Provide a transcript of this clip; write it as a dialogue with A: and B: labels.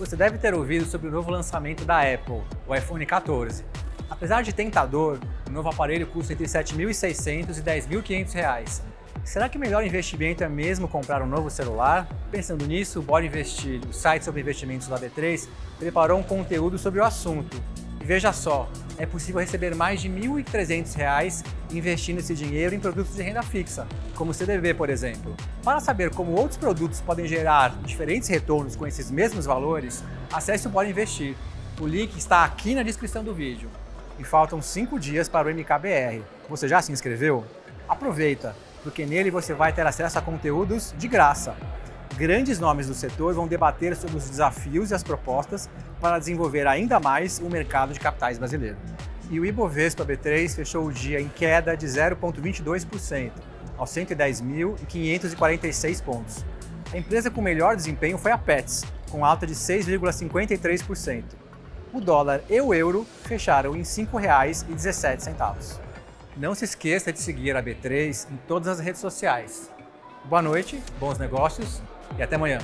A: Você deve ter ouvido sobre o novo lançamento da Apple, o iPhone 14. Apesar de tentador, o novo aparelho custa entre R$ 7.600 e R$ 10.500. Será que o melhor investimento é mesmo comprar um novo celular? Pensando nisso, o Bora Investir, o site sobre investimentos da B3, preparou um conteúdo sobre o assunto. E veja só, é possível receber mais de R$ 1.300 investindo esse dinheiro em produtos de renda fixa, como o CDB, por exemplo. Para saber como outros produtos podem gerar diferentes retornos com esses mesmos valores, acesse o Bora Investir. O link está aqui na descrição do vídeo. E faltam 5 dias para o MKBR. Você já se inscreveu? Aproveita, porque nele você vai ter acesso a conteúdos de graça. Grandes nomes do setor vão debater sobre os desafios e as propostas para desenvolver ainda mais o mercado de capitais brasileiro. E o Ibovespa B3 fechou o dia em queda de 0,22%, aos 110.546 pontos. A empresa com melhor desempenho foi a Pets, com alta de 6,53%. O dólar e o euro fecharam em R$ 5,17. Não se esqueça de seguir a B3 em todas as redes sociais. Boa noite, bons negócios e até amanhã.